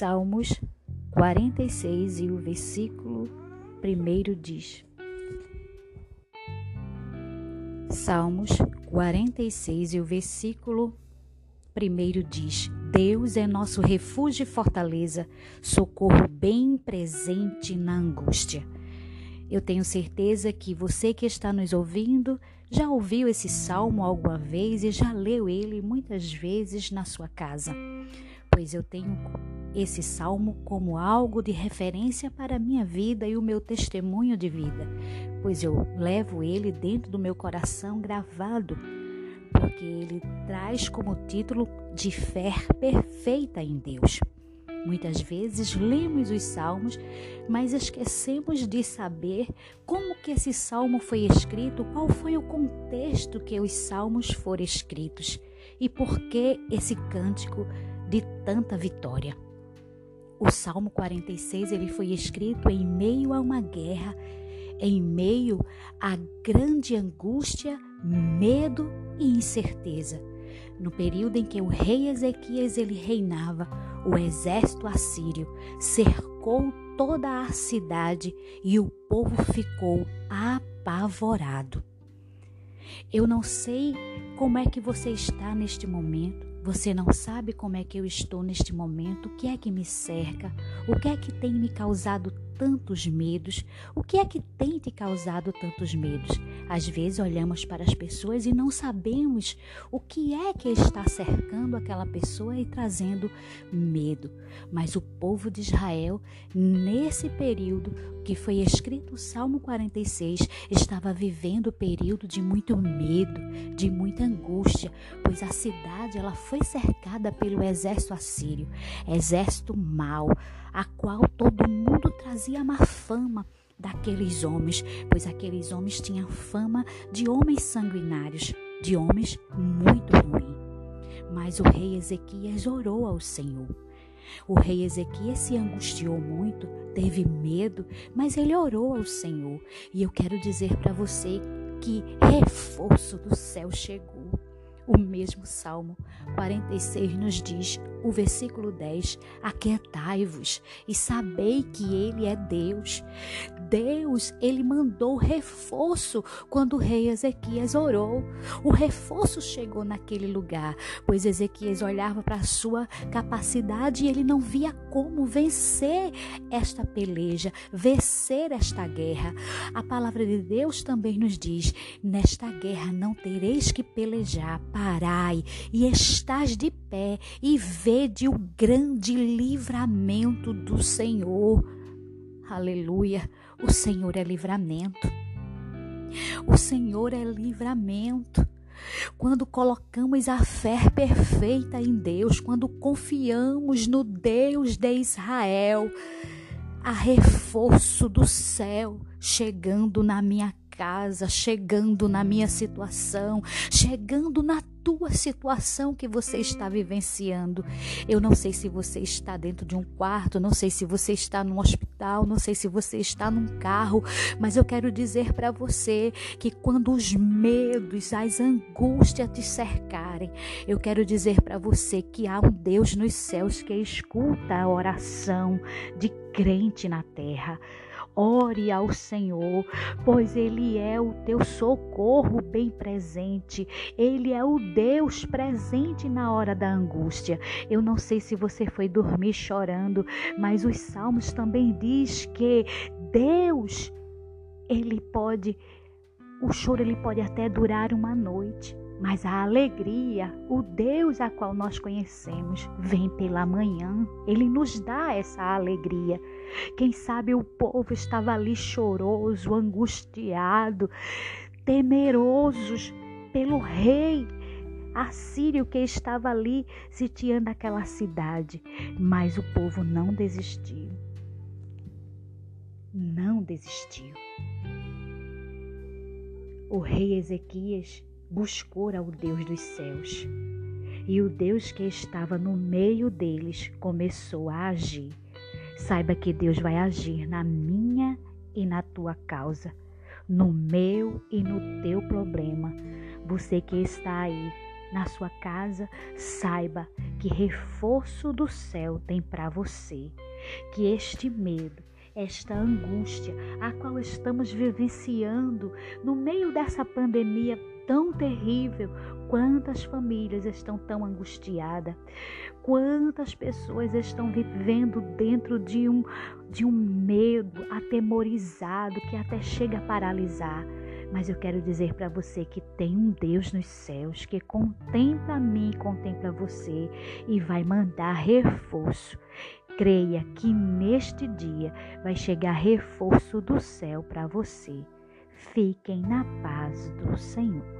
Salmos 46 e o versículo 1 diz: Salmos 46 e o versículo 1 diz: Deus é nosso refúgio e fortaleza, socorro bem presente na angústia. Eu tenho certeza que você que está nos ouvindo já ouviu esse salmo alguma vez e já leu ele muitas vezes na sua casa, pois eu tenho esse salmo como algo de referência para a minha vida e o meu testemunho de vida, pois eu levo ele dentro do meu coração gravado, porque ele traz como título de fé perfeita em Deus. Muitas vezes lemos os salmos, mas esquecemos de saber como que esse salmo foi escrito, qual foi o contexto que os salmos foram escritos e por que esse cântico de tanta vitória. O Salmo 46 ele foi escrito em meio a uma guerra, em meio a grande angústia, medo e incerteza. No período em que o rei Ezequias ele reinava, o exército assírio cercou toda a cidade e o povo ficou apavorado. Eu não sei como é que você está neste momento, você não sabe como é que eu estou neste momento, o que é que me cerca, o que é que tem me causado tantos medos? O que é que tem te causado tantos medos? Às vezes olhamos para as pessoas e não sabemos o que é que está cercando aquela pessoa e trazendo medo. Mas o povo de Israel, nesse período que foi escrito o Salmo 46, estava vivendo o período de muito medo, de muita angústia, pois a cidade ela foi cercada pelo exército assírio, exército mau a qual todo mundo trazia má fama daqueles homens, pois aqueles homens tinham fama de homens sanguinários, de homens muito ruins. Mas o rei Ezequias orou ao Senhor. O rei Ezequias se angustiou muito, teve medo, mas ele orou ao Senhor. E eu quero dizer para você que reforço do céu chegou. O mesmo Salmo 46 nos diz, o versículo 10: Aquietai-vos e sabei que Ele é Deus. Deus, Ele mandou reforço quando o rei Ezequias orou. O reforço chegou naquele lugar, pois Ezequias olhava para a sua capacidade e ele não via como vencer esta peleja, vencer esta guerra. A palavra de Deus também nos diz: nesta guerra não tereis que pelejar parai e estás de pé e vede o grande livramento do Senhor. Aleluia! O Senhor é livramento. O Senhor é livramento. Quando colocamos a fé perfeita em Deus, quando confiamos no Deus de Israel, há reforço do céu chegando na minha casa, chegando na minha situação, chegando na tua situação que você está vivenciando. Eu não sei se você está dentro de um quarto, não sei se você está num hospital, não sei se você está num carro, mas eu quero dizer para você que quando os medos, as angústias te cercarem, eu quero dizer para você que há um Deus nos céus que escuta a oração de crente na terra. Ore ao Senhor, pois Ele é o teu socorro bem presente. Ele é o Deus presente na hora da angústia. Eu não sei se você foi dormir chorando, mas os salmos também diz que Deus ele pode o choro ele pode até durar uma noite, mas a alegria, o Deus a qual nós conhecemos, vem pela manhã. Ele nos dá essa alegria. Quem sabe o povo estava ali choroso, angustiado, temerosos pelo rei assírio que estava ali sitiando aquela cidade. Mas o povo não desistiu. Não desistiu. O rei Ezequias buscou ao Deus dos céus. E o Deus que estava no meio deles começou a agir. Saiba que Deus vai agir na minha e na tua causa, no meu e no teu problema. Você que está aí na sua casa, saiba que reforço do céu tem para você. Que este medo, esta angústia a qual estamos vivenciando no meio dessa pandemia tão terrível, quantas famílias estão tão angustiadas, quantas pessoas estão vivendo dentro de um de um medo atemorizado que até chega a paralisar. Mas eu quero dizer para você que tem um Deus nos céus que contempla mim, contempla você e vai mandar reforço. Creia que neste dia vai chegar reforço do céu para você. Fiquem na paz do Senhor.